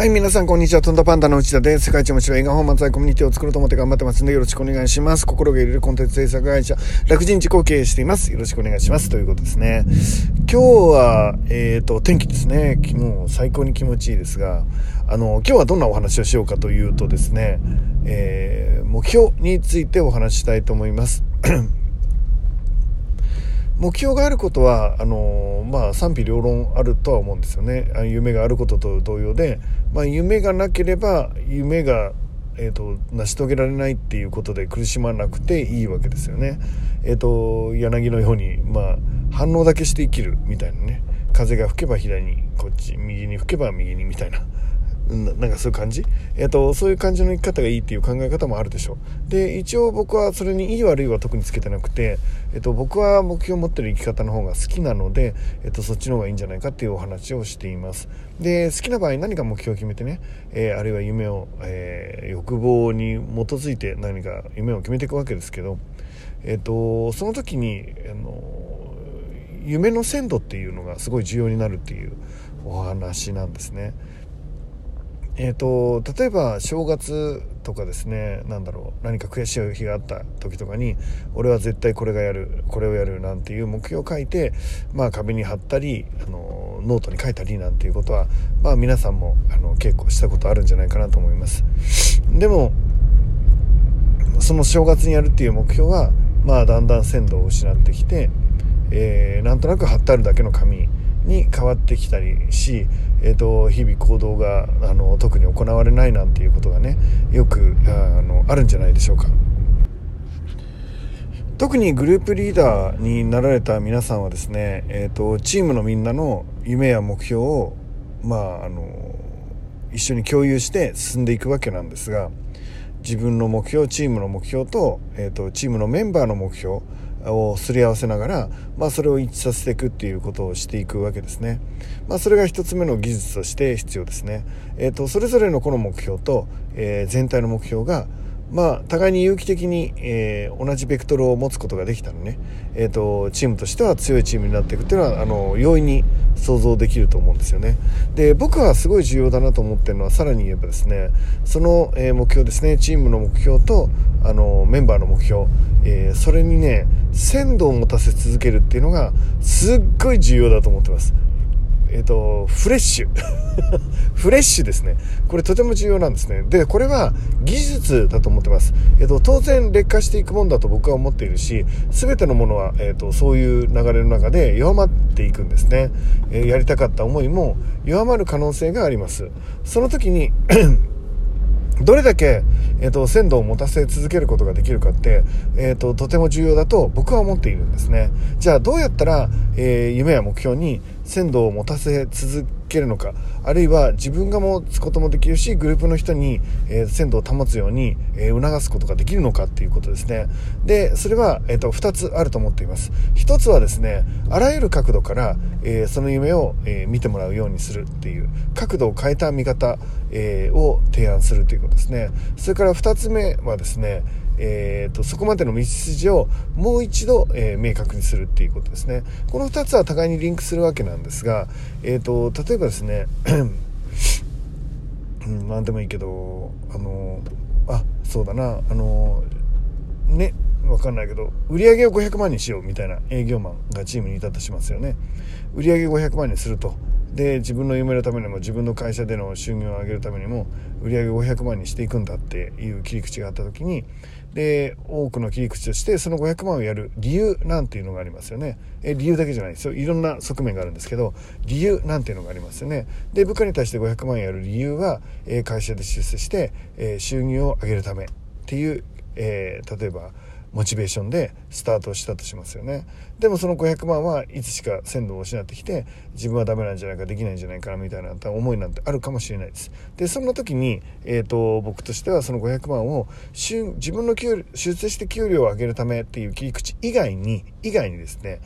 はい、皆さん、こんにちは。トンダパンダの内田です。世界一面白い映画本漫才コミュニティを作ろうと思って頑張ってますんで、よろしくお願いします。心が入れるコンテンツ制作会社、楽人自己経営しています。よろしくお願いします。ということですね。今日は、えっ、ー、と、天気ですね。もう最高に気持ちいいですが、あの、今日はどんなお話をしようかというとですね、えー、目標についてお話ししたいと思います。目標があることはあのまあ賛否両論あるとは思うんですよね。夢があることと同様で、まあ、夢がなければ夢が、えーと、成し遂げられないっていうことで苦しまなくていいわけですよね。えーと、柳のように、まあ、反応だけして生きるみたいなね。風が吹けば左にこっち右に吹けば右にみたいな。なんかそういう感じ、えーと、そういう感じの生き方がいいっていう考え方もあるでしょう。で一応僕はそれにいい悪いは特につけてなくて、えーと、僕は目標を持ってる生き方の方が好きなので、えーと、そっちの方がいいんじゃないかっていうお話をしています。で好きな場合何か目標を決めてね、えー、あるいは夢を、えー、欲望に基づいて何か夢を決めていくわけですけど、えー、とその時にあの夢の鮮度っていうのがすごい重要になるっていうお話なんですね。えーと、例えば正月とかですね何だろう何か悔しい日があった時とかに俺は絶対これがやるこれをやるなんていう目標を書いて、まあ、壁に貼ったりあのノートに書いたりなんていうことは、まあ、皆さんもあの結構したことあるんじゃないかなと思います。でもその正月にやるっていう目標は、まあ、だんだん鮮度を失ってきて、えー、なんとなく貼ってあるだけの紙に変わってきたりし、えーと、日々行動があの特に行われないなんていうことがねよくあのあるんじゃないでしょうか。特にグループリーダーになられた皆さんはですね、えーと、チームのみんなの夢や目標を、まあ、あの一緒に共有して進んでいくわけなんですが自分の目標チームの目標と,、えーとチームのメンバーの目標をすり合わせながら、まあ、それを一致させていくっていうことをしていくわけですね。まあ、それが一つ目の技術として必要ですね。えーと、それぞれのこの目標と、えー、全体の目標がまあ、互いに有機的に、えー、同じベクトルを持つことができたらね、えーと、チームとしては強いチームになっていくっていうのはあの容易に想像できると思うんですよね。で僕はすごい重要だなと思ってるのはさらに言えばですねその、えー、目標ですねチームの目標とあのメンバーの目標、えー、それにね鮮度を持たせ続けるっていうのがすっごい重要だと思ってます。えっ、ー、と、フレッシュ。フレッシュですね。これとても重要なんですね。で、これは技術だと思ってます。えっ、ー、と、当然劣化していくもんだと僕は思っているし、全てのものは、えっ、ー、と、そういう流れの中で弱まっていくんですね。えやりたかった思いも弱まる可能性があります。その時に どれだけ、えーと、鮮度を持たせ続けることができるかって、えーと、とても重要だと僕は思っているんですねじゃあどうやったら、えー、夢や目標に鮮度を持たせ続けるのかあるいは自分が持つこともできるしグループの人に、えー、鮮度を保つように、えー、促すことができるのかっていうことですね。でそれは、えーと、2つあると思っています。1つはですねあらゆる角度から、えー、その夢を、え見てもらうようにするっていう角度を変えた見方、えを提案するということですね。それから2つ目はですねえーと、そこまでの道筋をもう一度、えー、明確にするっていうことですね。この2つは互いにリンクするわけなんですが、えーと、例えばですね、何でもいいけどあのあそうだなあのね分かんないけど売り上げを500万にしようみたいな営業マンがチームにいたとしますよね。売上500万にすると。で自分の夢のためにも自分の会社での収入を上げるためにも売上500万にしていくんだっていう切り口があった時にで多くの切り口としてその500万をやる理由なんていうのがありますよね。え理由だけじゃないですよ。いろんな側面があるんですけど理由なんていうのがありますよね。で部下に対して500万やる理由は、え会社で出世して、え収入を上げるためっていう、え、例えばモチベーションでスタートしたとしますよね。でもその500万はいつしか鮮度を失ってきて自分はダメなんじゃないかできないんじゃないかなみたいな思いなんてあるかもしれないです。でそんな時に、えーと、僕としてはその500万を自分の給出世して給料を上げるためっていう切り口以外に以外にですね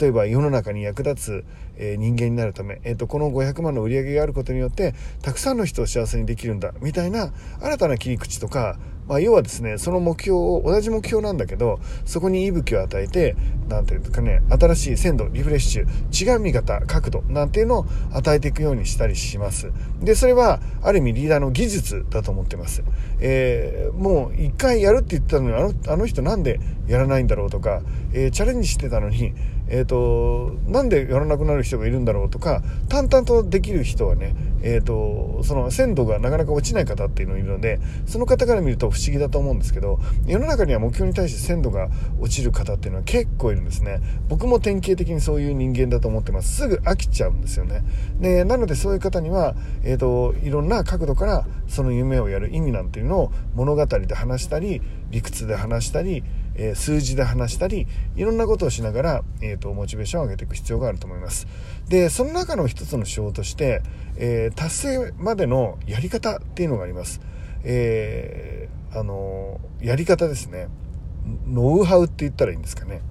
例えば世の中に役立つ、えー、人間になるため、えーと、この500万の売り上げがあることによってたくさんの人を幸せにできるんだみたいな新たな切り口とかまあ、要はですねその目標を同じ目標なんだけどそこに息吹を与えて何ていうんですかね新しい鮮度リフレッシュ違う見方角度なんていうのを与えていくようにしたりします。でそれはある意味リーダーの技術だと思ってます、えー、もう一回やるって言ったのにあのあの人なんでやらないんだろうとか、えー、チャレンジしてたのにえーと、なんでやらなくなる人がいるんだろうとか淡々とできる人はね、えーと、その鮮度がなかなか落ちない方っていうのいるのでその方から見ると不思議だと思うんですけど世の中には目標に対して鮮度が落ちる方っていうのは結構いるんですね。僕も典型的にそういう人間だと思ってます。すぐ飽きちゃうんですよね。でなのでそういう方には、えーといろんな角度からその夢をやる意味なんていうのを物語で話したり理屈で話したりえ、数字で話したりいろんなことをしながら、えーと、モチベーションを上げていく必要があると思います。でその中の一つの手法として、え、達成までのやり方っていうのがあります、えー、あのやり方ですね。ノウハウって言ったらいいんですかね。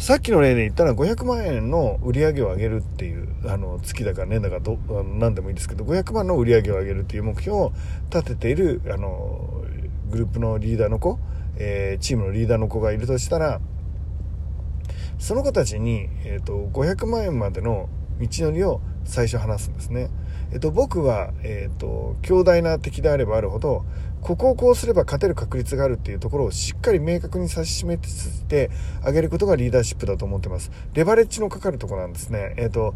さっきの例で言ったら500万円の売り上げを上げるっていうあの月だか年だかど何でもいいですけど500万の売り上げを上げるっていう目標を立てているあのグループのリーダーの子え、チームのリーダーの子がいるとしたらその子たちに、えーと、500万円までの道のりを最初話すんですね。えっ、と、僕は、えっ、と、強大な敵であればあるほど、ここをこうすれば勝てる確率があるっていうところをしっかり明確に指し示してあげることがリーダーシップだと思ってます。レバレッジのかかるとこなんですね。えっ、と、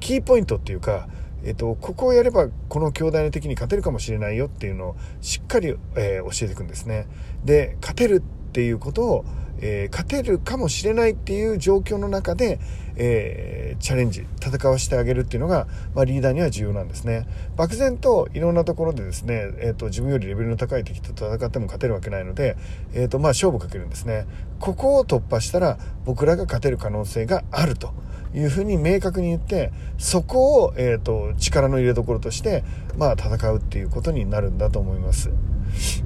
キーポイントっていうか、えっと、ここをやればこの強大な敵に勝てるかもしれないよっていうのをしっかり、えー、教えていくんですね。で、勝てるっていうことを、えー、勝てるかもしれないっていう状況の中で、えー、チャレンジ、戦わせてあげるっていうのが、まあ、リーダーには重要なんですね。漠然といろんなところでですね、えーと、自分よりレベルの高い敵と戦っても勝てるわけないので、えーとまあ、勝負かけるんですね。ここを突破したら僕らが勝てる可能性があると。いうふうに明確に言ってそこを、えーと、力の入れどころとして、まあ、戦うっていうことになるんだと思います。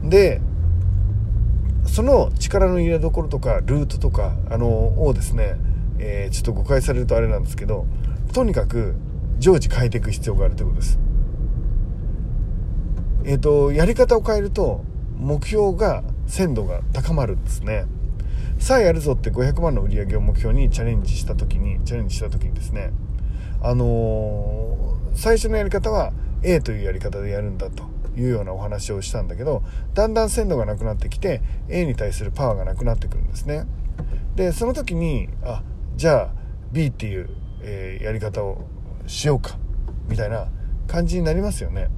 でその力の入れどころとかルートとかあのをですね、えー、ちょっと誤解されるとあれなんですけどとにかく常時変えていく必要があるということです。えっ、ー、とやり方を変えると目標が鮮度が高まるんですね。さあやるぞって500万の売り上げを目標にチャレンジした時にチャレンジした時にですねあのー、最初のやり方は A というやり方でやるんだというようなお話をしたんだけどだんだん鮮度がなくなってきて A に対するパワーがなくなってくるんですね。でその時にあじゃあ B っていう、えー、やり方をしようかみたいな感じになりますよね。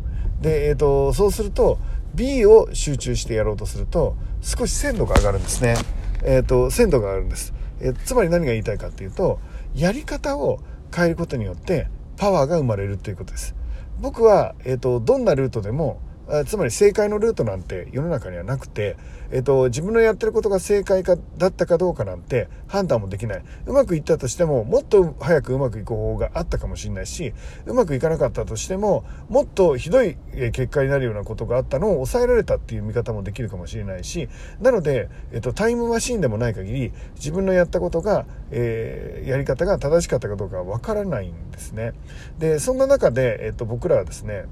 で、えーとそうすると B を集中してやろうとすると少し鮮度が上がるんですね。えーと、鮮度があるんです、えー、つまり何が言いたいかっていうとやり方を変えることによってパワーが生まれるということです。僕は、えーとどんなルートでもつまり正解のルートなんて世の中にはなくて、えっと、自分のやってることが正解かだったかどうかなんて判断もできない。うまくいったとしても、もっと早くうまくいく方法があったかもしれないし、うまくいかなかったとしても、もっとひどい結果になるようなことがあったのを抑えられたっていう見方もできるかもしれないし、なので、えっと、タイムマシンでもない限り、自分のやったことが、えー、やり方が正しかったかどうかはわからないんですね。で、そんな中で、えっと、僕らはですね、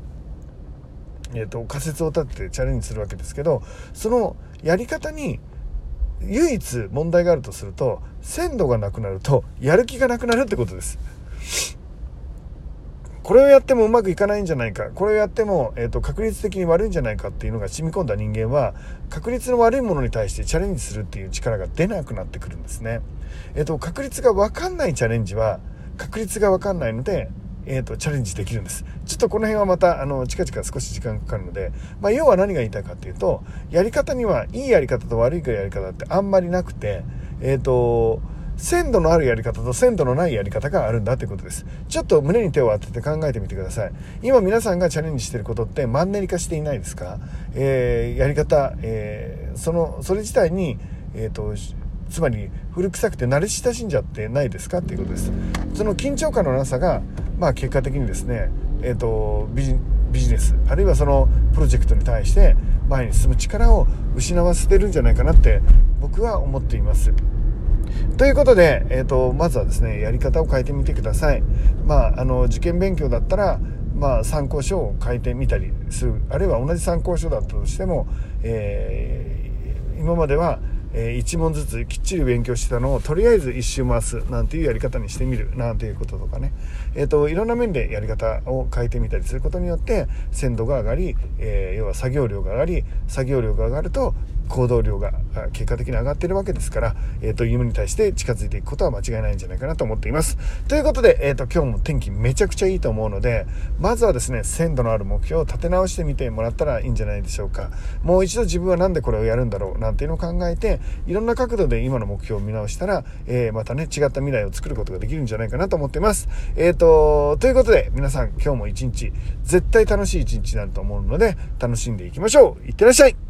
えーと、仮説を立ててチャレンジするわけですけどそのやり方に唯一問題があるとすると鮮度がなくなるとやる気がなくなるってことです。これをやってもうまくいかないんじゃないかこれをやっても、えーと、確率的に悪いんじゃないかっていうのが染み込んだ人間は確率の悪いものに対してチャレンジするっていう力が出なくなってくるんですね。えーと確率が分かんないチャレンジは確率が分かんないのでえーと、チャレンジできるんですちょっとこの辺はまたあの近々少し時間かかるので、まあ、要は何が言いたいかっていうとやり方にはいいやり方と悪いやり方ってあんまりなくてえっ、ー、と鮮度のあるやり方と鮮度のないやり方があるんだということです。ちょっと胸に手を当てて考えてみてください。今皆さんがチャレンジしてることってマンネリ化していないですか？えー、やり方、えー、その、それ自体に、えっ、ー、と、つまり古臭くて慣れ親しんじゃってないですかっていうことですその緊張感のなさが、まあ、結果的にですね、えーと、ビジビジネスあるいはそのプロジェクトに対して前に進む力を失わせてるんじゃないかなって僕は思っています。ということで、えーと、まずはですねやり方を変えてみてください。まあ、あの受験勉強だったら、まあ、参考書を書いてみたりするあるいは同じ参考書だったとしても、えー、今まではえ、1問ずつきっちり勉強してたのをとりあえず1周回すなんていうやり方にしてみるなんていうこととかね、えーと、いろんな面でやり方を変えてみたりすることによって鮮度が上がり、えー、要は作業量が上がり作業量が上がると行動量が結果的に上がってるわけですから、えっ、ー、と、夢に対して近づいていくことは間違いないんじゃないかなと思っています。ということで、えっ、ー、と、今日も天気めちゃくちゃいいと思うので、まずはですね、鮮度のある目標を立て直してみてもらったらいいんじゃないでしょうか。もう一度自分は何でこれをやるんだろうなんていうのを考えて、いろんな角度で今の目標を見直したら、えー、またね、違った未来を作ることができるんじゃないかなと思っています。えっ、と、ということで、皆さん今日も一日、絶対楽しい一日になると思うので、楽しんでいきましょう。いってらっしゃい